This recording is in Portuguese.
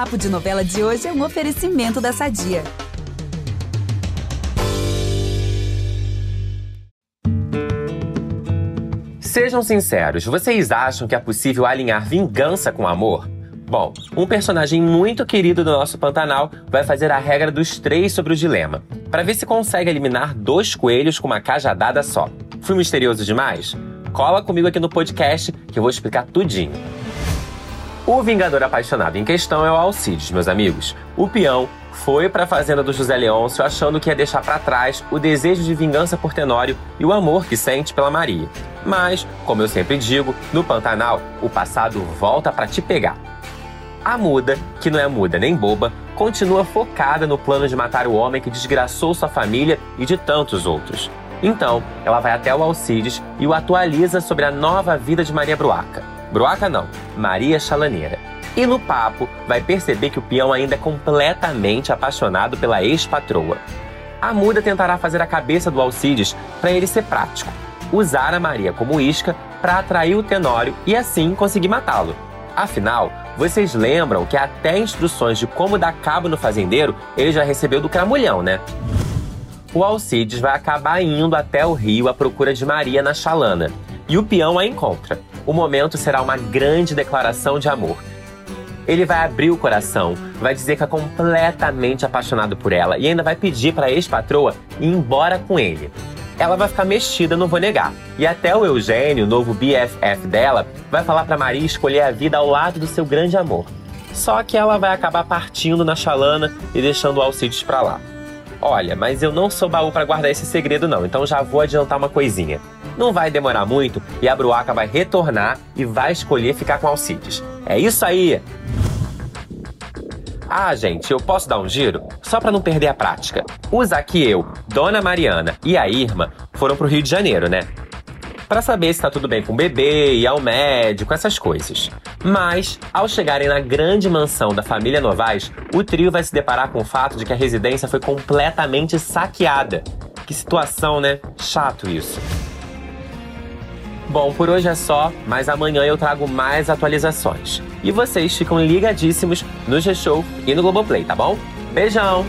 Papo de Novela de hoje é um oferecimento da Sadia. Sejam sinceros, vocês acham que é possível alinhar vingança com amor? Bom, um personagem muito querido do nosso Pantanal vai fazer a regra dos três sobre o dilema, para ver se consegue eliminar dois coelhos com uma cajadada só. Fui misterioso demais? Cola comigo aqui no podcast que eu vou explicar tudinho. O Vingador apaixonado em questão é o Alcides, meus amigos. O peão foi para a fazenda do José Leôncio achando que ia deixar para trás o desejo de vingança por Tenório e o amor que sente pela Maria. Mas, como eu sempre digo, no Pantanal, o passado volta para te pegar. A muda, que não é muda nem boba, continua focada no plano de matar o homem que desgraçou sua família e de tantos outros. Então, ela vai até o Alcides e o atualiza sobre a nova vida de Maria Bruaca. Bruaca não, Maria Chalaneira. E no papo, vai perceber que o peão ainda é completamente apaixonado pela ex-patroa. A muda tentará fazer a cabeça do Alcides para ele ser prático, usar a Maria como isca para atrair o Tenório e assim conseguir matá-lo. Afinal, vocês lembram que até instruções de como dar cabo no fazendeiro ele já recebeu do Cramulhão, né? O Alcides vai acabar indo até o rio à procura de Maria na Chalana, e o peão a encontra. O momento será uma grande declaração de amor. Ele vai abrir o coração, vai dizer que é completamente apaixonado por ela e ainda vai pedir para a ex-patroa ir embora com ele ela vai ficar mexida, não vou negar. E até o Eugênio, novo BFF dela, vai falar para Maria escolher a vida ao lado do seu grande amor. Só que ela vai acabar partindo na chalana e deixando o Alcides pra lá. Olha, mas eu não sou baú para guardar esse segredo não, então já vou adiantar uma coisinha. Não vai demorar muito e a Bruaca vai retornar e vai escolher ficar com Alcides. É isso aí! Ah, gente, eu posso dar um giro? Só para não perder a prática. O Zaqueu, Dona Mariana e a Irma foram pro Rio de Janeiro, né? Para saber se tá tudo bem com o bebê, ir ao médico, essas coisas. Mas, ao chegarem na grande mansão da família Novaes, o trio vai se deparar com o fato de que a residência foi completamente saqueada. Que situação, né? Chato isso. Bom, por hoje é só, mas amanhã eu trago mais atualizações. E vocês ficam ligadíssimos no G-Show e no Globoplay, tá bom? Beijão!